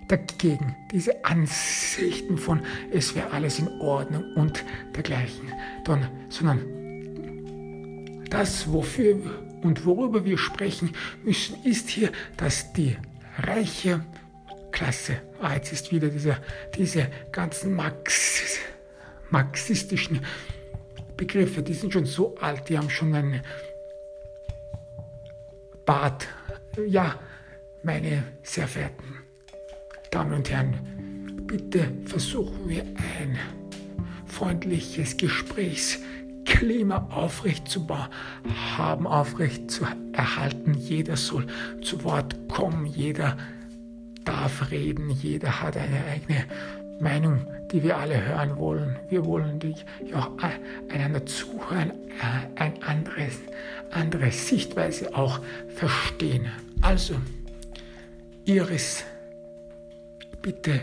dagegen. Diese Ansichten von es wäre alles in Ordnung und dergleichen, Dann, sondern das, wofür und worüber wir sprechen müssen, ist hier, dass die reiche Klasse, ah, jetzt ist wieder dieser, diese ganzen Marx, marxistischen Begriffe, die sind schon so alt, die haben schon einen Bart. Ja, meine sehr verehrten Damen und Herren, bitte versuchen wir ein freundliches Gesprächsklima Klima aufrecht zu haben, aufrecht zu erhalten. Jeder soll zu Wort kommen, jeder darf reden, jeder hat eine eigene Meinung, die wir alle hören wollen. Wir wollen die, ja, einander zuhören, äh, ein anderes, andere Sichtweise auch verstehen. Also, Iris, bitte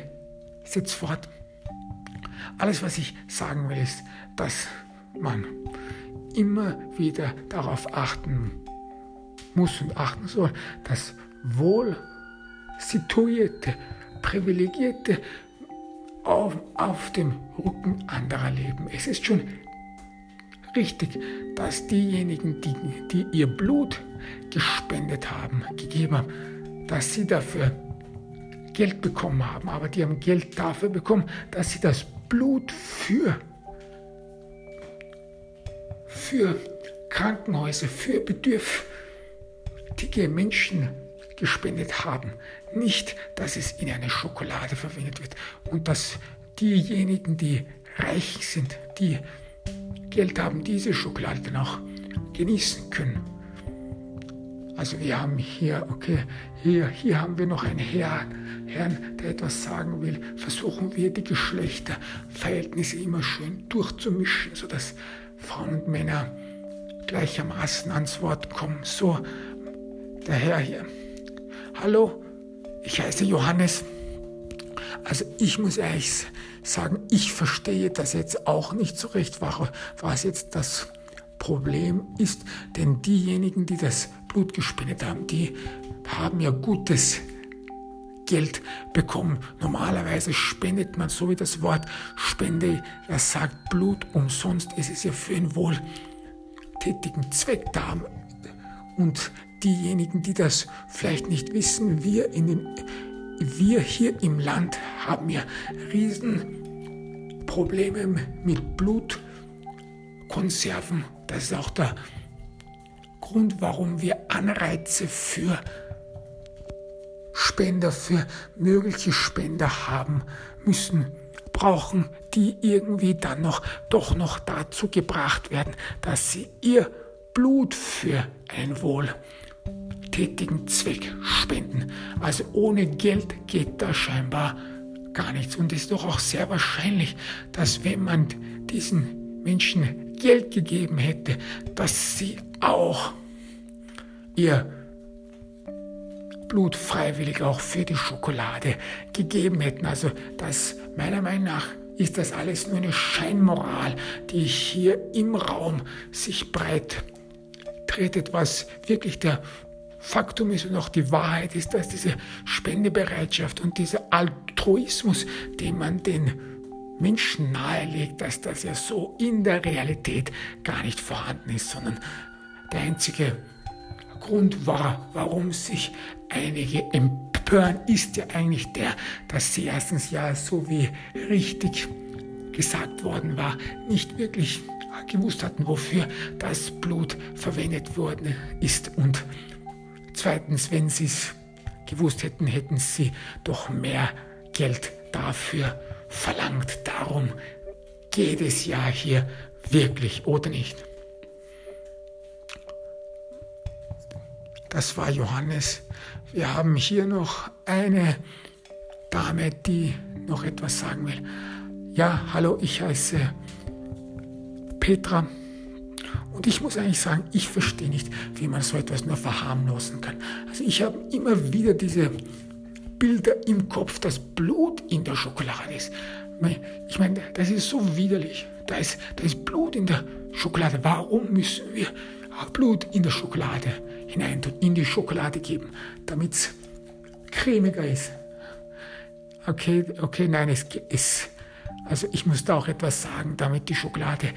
setz fort. Alles, was ich sagen will, ist, dass man immer wieder darauf achten muss und achten soll, dass wohl situierte, privilegierte auf, auf dem Rücken anderer leben. Es ist schon richtig, dass diejenigen, die, die ihr Blut gespendet haben, gegeben haben, dass sie dafür Geld bekommen haben, aber die haben Geld dafür bekommen, dass sie das Blut für, für Krankenhäuser, für bedürftige Menschen gespendet haben. Nicht, dass es in eine Schokolade verwendet wird und dass diejenigen, die reich sind, die Geld haben, diese Schokolade dann auch genießen können. Also wir haben hier, okay, hier, hier haben wir noch einen Herrn, Herrn, der etwas sagen will. Versuchen wir die Geschlechterverhältnisse immer schön durchzumischen, sodass Frauen und Männer gleichermaßen ans Wort kommen. So, der Herr hier. Hallo, ich heiße Johannes. Also ich muss ehrlich sagen, ich verstehe das jetzt auch nicht so recht, was jetzt das Problem ist. Denn diejenigen, die das Blut gespendet haben, die haben ja gutes Geld bekommen. Normalerweise spendet man, so wie das Wort Spende ja sagt, Blut umsonst. Es ist ja für einen wohltätigen Zweck da. Und diejenigen, die das vielleicht nicht wissen, wir, in den, wir hier im Land haben ja Riesenprobleme mit Blutkonserven. Das ist auch der Grund, warum wir Anreize für Spender, für mögliche Spender haben müssen, brauchen, die irgendwie dann noch doch noch dazu gebracht werden, dass sie ihr Blut für ein Wohl wohltätigen Zweck spenden. Also ohne Geld geht da scheinbar gar nichts. Und es ist doch auch sehr wahrscheinlich, dass wenn man diesen Menschen Geld gegeben hätte, dass sie auch ihr Blut freiwillig auch für die Schokolade gegeben hätten. Also das meiner Meinung nach ist das alles nur eine Scheinmoral, die hier im Raum sich breit tretet, was wirklich der Faktum ist und auch die Wahrheit ist, dass diese Spendebereitschaft und dieser Altruismus, den man den Menschen nahelegt, dass das ja so in der Realität gar nicht vorhanden ist, sondern der einzige Grund war, warum sich einige empören, ist ja eigentlich der, dass sie erstens ja so wie richtig gesagt worden war, nicht wirklich gewusst hatten, wofür das Blut verwendet worden ist und Zweitens, wenn sie es gewusst hätten, hätten sie doch mehr Geld dafür verlangt. Darum geht es ja hier wirklich, oder nicht? Das war Johannes. Wir haben hier noch eine Dame, die noch etwas sagen will. Ja, hallo, ich heiße Petra. Und ich muss eigentlich sagen, ich verstehe nicht, wie man so etwas nur verharmlosen kann. Also ich habe immer wieder diese Bilder im Kopf, dass Blut in der Schokolade ist. Ich meine, das ist so widerlich. Da ist, da ist Blut in der Schokolade. Warum müssen wir Blut in der Schokolade hinein tun, in die Schokolade geben, damit es cremiger ist? Okay, okay, nein, es ist, also ich muss da auch etwas sagen, damit die Schokolade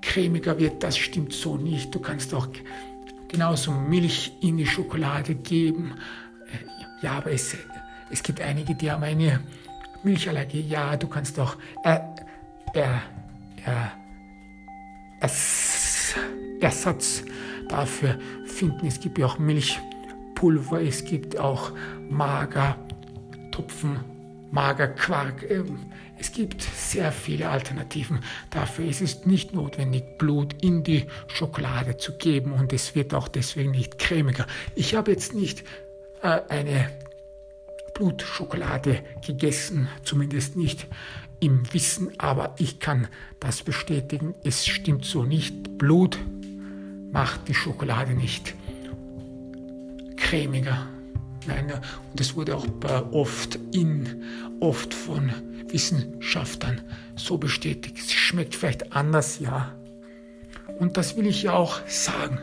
cremiger wird, das stimmt so nicht. Du kannst auch genauso Milch in die Schokolade geben. Äh, ja, aber es, es gibt einige, die haben eine Milchallergie. Ja, du kannst auch äh, äh, Ersatz dafür finden. Es gibt ja auch Milchpulver, es gibt auch Magertupfen Magerquark. Es gibt sehr viele Alternativen. Dafür ist es nicht notwendig, Blut in die Schokolade zu geben und es wird auch deswegen nicht cremiger. Ich habe jetzt nicht äh, eine Blutschokolade gegessen, zumindest nicht im Wissen, aber ich kann das bestätigen. Es stimmt so nicht. Blut macht die Schokolade nicht cremiger. Nein, und das wurde auch oft in, oft von Wissenschaftlern so bestätigt. Es schmeckt vielleicht anders, ja. Und das will ich ja auch sagen.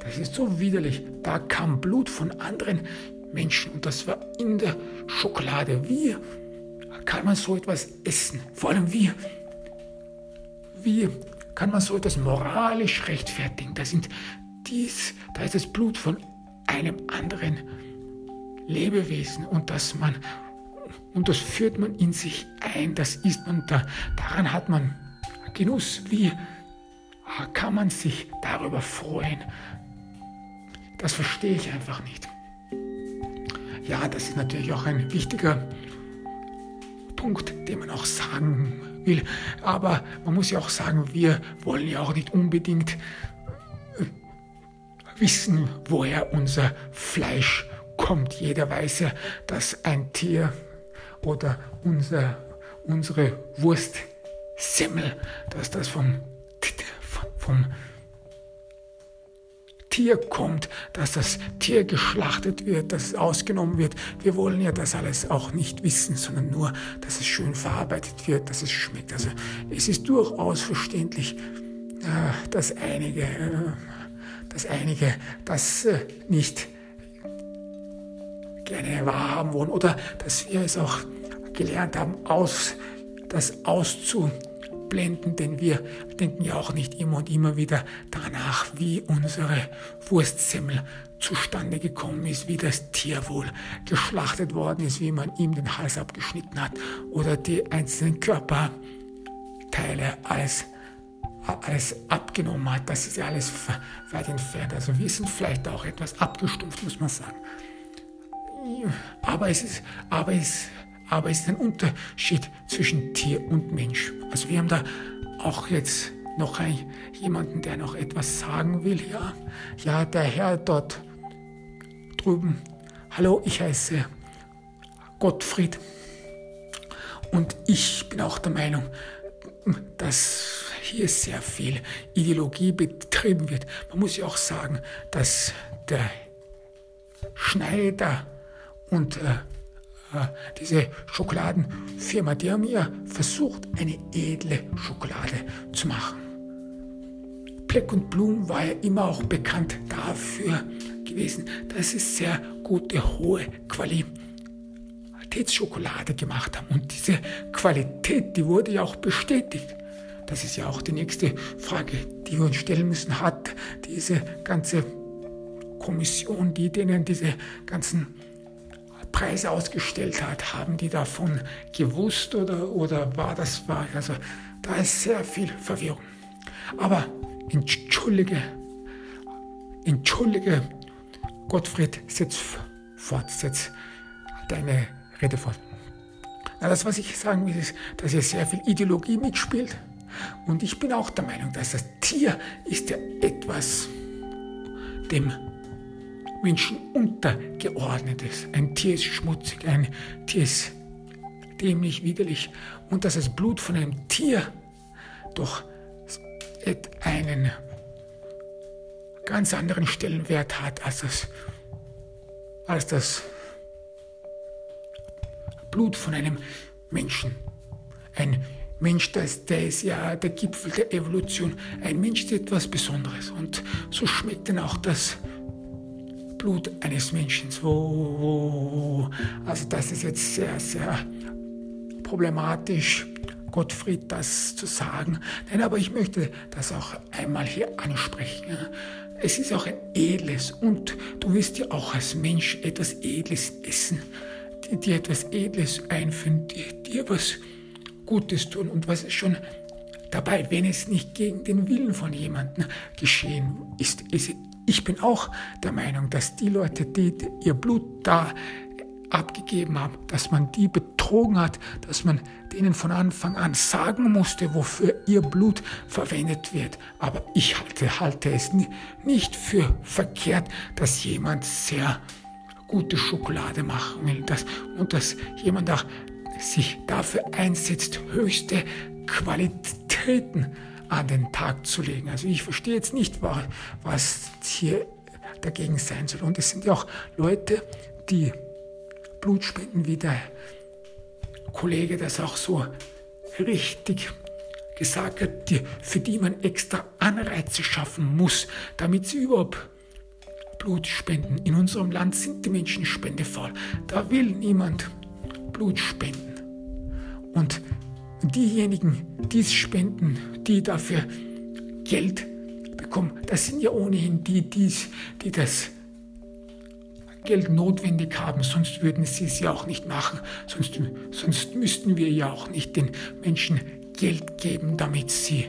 Das ist so widerlich. Da kam Blut von anderen Menschen und das war in der Schokolade. Wie kann man so etwas essen? Vor allem wie, wie kann man so etwas moralisch rechtfertigen? Da, sind dies, da ist das Blut von einem anderen Lebewesen und dass man und das führt man in sich ein, das isst man da, daran hat man Genuss. Wie kann man sich darüber freuen? Das verstehe ich einfach nicht. Ja, das ist natürlich auch ein wichtiger Punkt, den man auch sagen will. Aber man muss ja auch sagen, wir wollen ja auch nicht unbedingt äh, wissen, woher unser Fleisch kommt. Jeder weiß ja, dass ein Tier oder unser, unsere Wurstsemmel, dass das vom, vom Tier kommt, dass das Tier geschlachtet wird, dass es ausgenommen wird. Wir wollen ja das alles auch nicht wissen, sondern nur, dass es schön verarbeitet wird, dass es schmeckt. Also es ist durchaus verständlich, äh, dass einige, äh, dass einige das äh, nicht gerne wahrhaben wollen oder dass wir es auch gelernt haben, aus, das auszublenden, denn wir denken ja auch nicht immer und immer wieder danach, wie unsere Wurstsemmel zustande gekommen ist, wie das Tier wohl geschlachtet worden ist, wie man ihm den Hals abgeschnitten hat oder die einzelnen Körperteile alles alles abgenommen hat, das ist ja alles weit entfernt. Also wir sind vielleicht auch etwas abgestumpft, muss man sagen. Aber es ist, aber es aber es ist ein Unterschied zwischen Tier und Mensch. Also wir haben da auch jetzt noch ein, jemanden, der noch etwas sagen will. Ja, ja, der Herr dort drüben. Hallo, ich heiße Gottfried und ich bin auch der Meinung, dass hier sehr viel Ideologie betrieben wird. Man muss ja auch sagen, dass der Schneider und äh, diese Schokoladenfirma, die haben ja versucht, eine edle Schokolade zu machen. Black und Blum war ja immer auch bekannt dafür gewesen, dass sie sehr gute, hohe Qualitätsschokolade gemacht haben. Und diese Qualität, die wurde ja auch bestätigt. Das ist ja auch die nächste Frage, die wir uns stellen müssen. Hat diese ganze Kommission, die denen diese ganzen Preise ausgestellt hat, haben die davon gewusst oder, oder war das wahr? Also da ist sehr viel Verwirrung. Aber entschuldige, entschuldige, Gottfried, setz fort, setz deine Rede fort. Na, das, was ich sagen will, ist, dass hier sehr viel Ideologie mitspielt. Und ich bin auch der Meinung, dass das Tier ist ja etwas, dem Menschen untergeordnet ist. Ein Tier ist schmutzig, ein Tier ist dämlich, widerlich. Und dass das Blut von einem Tier doch einen ganz anderen Stellenwert hat als das, als das Blut von einem Menschen. Ein Mensch, das, der ist ja der Gipfel der Evolution. Ein Mensch ist etwas Besonderes. Und so schmeckt dann auch das Blut eines Menschen. So, also das ist jetzt sehr, sehr problematisch, Gottfried das zu sagen. Nein, aber ich möchte das auch einmal hier ansprechen. Es ist auch ein edles und du wirst ja auch als Mensch etwas Edles essen, dir etwas Edles einführen, dir, dir was Gutes tun und was ist schon dabei, wenn es nicht gegen den Willen von jemandem geschehen ist, ist ich bin auch der Meinung, dass die Leute, die ihr Blut da abgegeben haben, dass man die betrogen hat, dass man denen von Anfang an sagen musste, wofür ihr Blut verwendet wird. Aber ich halte, halte es nicht für verkehrt, dass jemand sehr gute Schokolade machen will dass, und dass jemand auch sich dafür einsetzt, höchste Qualitäten an den Tag zu legen. Also ich verstehe jetzt nicht, was hier dagegen sein soll. Und es sind ja auch Leute, die Blut spenden, wie der Kollege das auch so richtig gesagt hat, die, für die man extra Anreize schaffen muss, damit sie überhaupt Blut spenden. In unserem Land sind die Menschen spendefaul. Da will niemand Blut spenden. Und diejenigen, die es spenden, die dafür Geld bekommen, das sind ja ohnehin die, die's, die das Geld notwendig haben, sonst würden sie es ja auch nicht machen, sonst, sonst müssten wir ja auch nicht den Menschen Geld geben, damit sie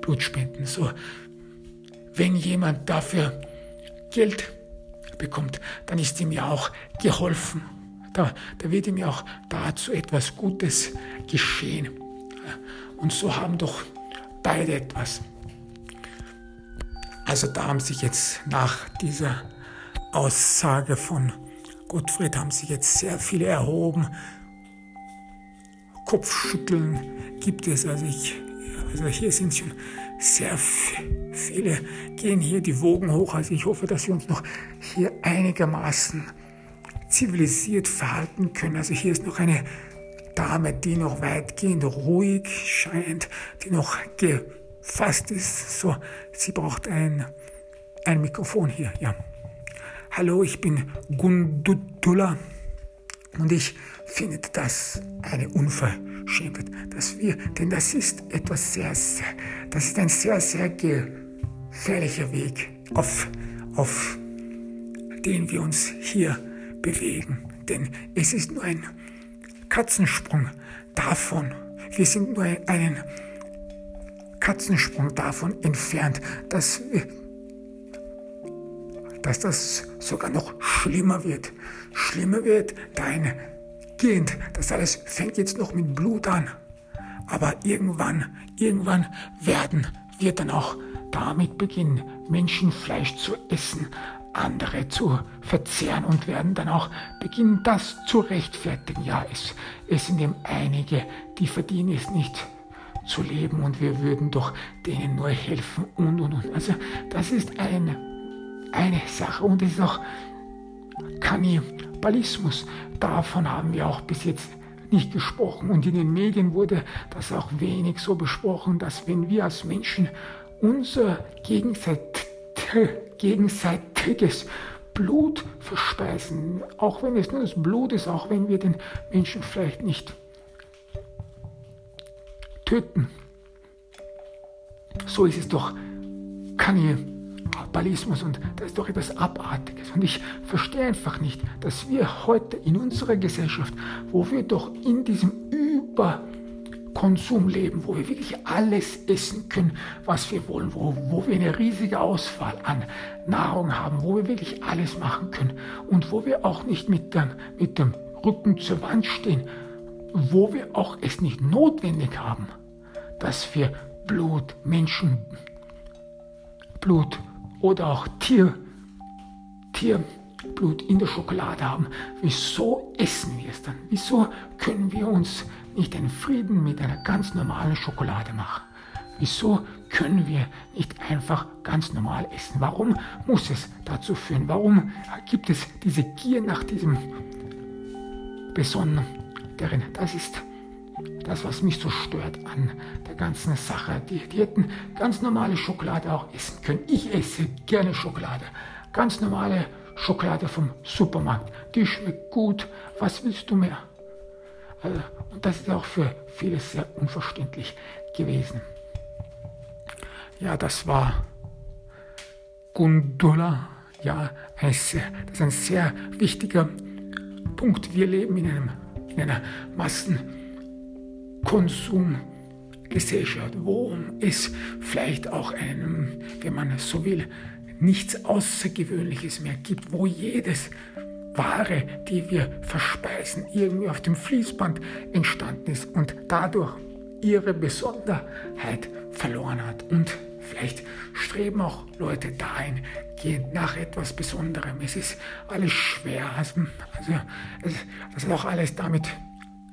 Blut spenden. So, wenn jemand dafür Geld bekommt, dann ist ihm ja auch geholfen. Da, da wird ihm ja auch dazu etwas Gutes geschehen. Und so haben doch beide etwas. Also da haben sich jetzt nach dieser Aussage von Gottfried haben sich jetzt sehr viele erhoben. Kopfschütteln gibt es. Also, ich, also hier sind schon sehr viele, gehen hier die Wogen hoch. Also ich hoffe, dass wir uns noch hier einigermaßen zivilisiert verhalten können. Also hier ist noch eine Dame, die noch weitgehend ruhig scheint, die noch gefasst ist. So, sie braucht ein, ein Mikrofon hier, ja. Hallo, ich bin Gundutula und ich finde das eine Unverschämtheit, dass wir, denn das ist etwas sehr, sehr, das ist ein sehr, sehr gefährlicher Weg, auf, auf den wir uns hier bewegen. Denn es ist nur ein Katzensprung davon, wir sind nur einen Katzensprung davon entfernt, dass dass das sogar noch schlimmer wird. Schlimmer wird dein Kind. Das alles fängt jetzt noch mit Blut an. Aber irgendwann, irgendwann werden wir dann auch damit beginnen, Menschenfleisch zu essen, andere zu verzehren und werden dann auch beginnen, das zu rechtfertigen. Ja, es, es sind eben einige, die verdienen es nicht zu leben und wir würden doch denen nur helfen und und und. Also das ist ein eine Sache und es ist auch Kannibalismus. Davon haben wir auch bis jetzt nicht gesprochen. Und in den Medien wurde das auch wenig so besprochen, dass wenn wir als Menschen unser gegenseitiges Blut verspeisen, auch wenn es nur das Blut ist, auch wenn wir den Menschen vielleicht nicht töten. So ist es doch Kannibalismus und das ist doch etwas Abartiges. Und ich verstehe einfach nicht, dass wir heute in unserer Gesellschaft, wo wir doch in diesem Überkonsum leben, wo wir wirklich alles essen können, was wir wollen, wo, wo wir eine riesige Auswahl an Nahrung haben, wo wir wirklich alles machen können und wo wir auch nicht mit, dem, mit dem Rücken zur Wand stehen, wo wir auch es nicht notwendig haben, dass wir Blut, Menschen, Blut oder auch Tier, Tierblut in der Schokolade haben, wieso essen wir es dann? Wieso können wir uns nicht einen Frieden mit einer ganz normalen Schokolade machen? Wieso können wir nicht einfach ganz normal essen? Warum muss es dazu führen? Warum gibt es diese Gier nach diesem Besonderen? Das ist das, was mich so stört an der ganzen Sache. Die, die hätten ganz normale Schokolade auch essen können. Ich esse gerne Schokolade. Ganz normale Schokolade vom Supermarkt. Die schmeckt gut. Was willst du mehr? Und das ist auch für viele sehr unverständlich gewesen. Ja, das war Gundula. Ja, das ist ein sehr wichtiger Punkt. Wir leben in, einem, in einer Massen Konsumgesellschaft, wo es vielleicht auch einem, wenn man so will, nichts Außergewöhnliches mehr gibt, wo jedes Ware, die wir verspeisen, irgendwie auf dem Fließband entstanden ist und dadurch ihre Besonderheit verloren hat. Und vielleicht streben auch Leute dahin, gehen nach etwas Besonderem. Es ist alles schwer. Also, also es hat auch alles damit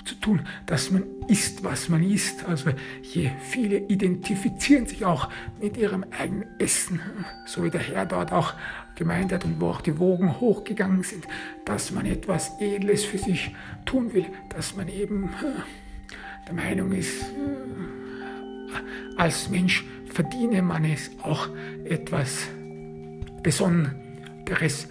zu tun, dass man isst, was man isst. Also je viele identifizieren sich auch mit ihrem eigenen Essen, so wie der Herr dort auch gemeint hat und wo auch die Wogen hochgegangen sind, dass man etwas Edles für sich tun will, dass man eben äh, der Meinung ist, äh, als Mensch verdiene man es auch etwas Besonderes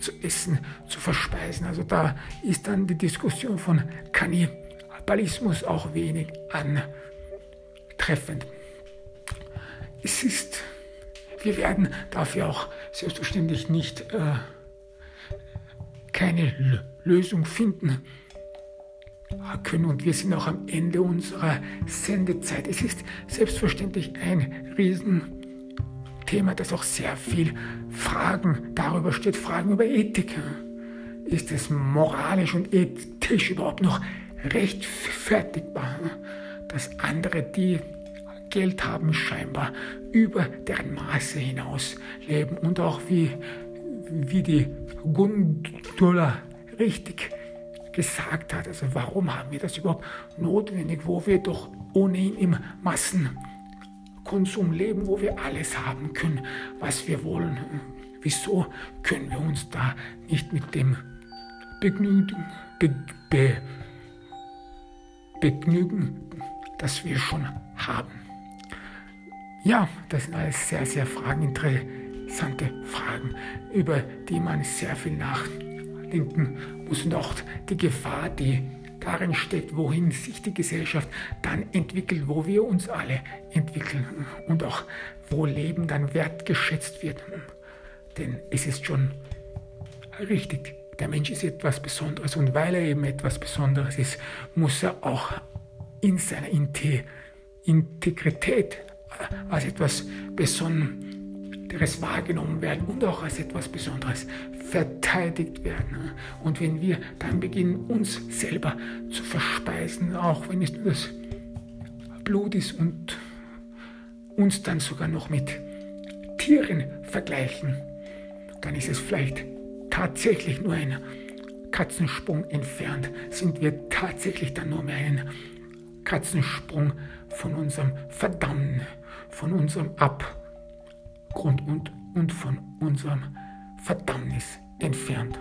zu essen, zu verspeisen. Also da ist dann die Diskussion von Kannibalismus auch wenig antreffend. Es ist, wir werden dafür auch selbstverständlich nicht äh, keine L Lösung finden können und wir sind auch am Ende unserer Sendezeit. Es ist selbstverständlich ein Riesen Thema, das auch sehr viel Fragen darüber steht, Fragen über Ethik. Ist es moralisch und ethisch überhaupt noch rechtfertigbar, dass andere, die Geld haben, scheinbar über deren Maße hinaus leben und auch wie, wie die Gundula richtig gesagt hat, also warum haben wir das überhaupt notwendig, wo wir doch ohnehin im Massen Konsum leben, wo wir alles haben können, was wir wollen. Wieso können wir uns da nicht mit dem Begnügen, be, be, begnügen, das wir schon haben? Ja, das sind alles sehr, sehr Fragen, interessante Fragen, über die man sehr viel nachdenken muss und auch die Gefahr, die darin steckt, wohin sich die Gesellschaft dann entwickelt, wo wir uns alle entwickeln und auch wo Leben dann wertgeschätzt wird. Denn es ist schon richtig, der Mensch ist etwas Besonderes und weil er eben etwas Besonderes ist, muss er auch in seiner Integrität als etwas Besonderes wahrgenommen werden und auch als etwas Besonderes verteidigt werden. Und wenn wir dann beginnen, uns selber zu verspeisen, auch wenn es nur das Blut ist und uns dann sogar noch mit Tieren vergleichen, dann ist es vielleicht tatsächlich nur ein Katzensprung entfernt. Sind wir tatsächlich dann nur mehr einen Katzensprung von unserem Verdammen, von unserem Abgrund und, und von unserem Verdammnis entfernt.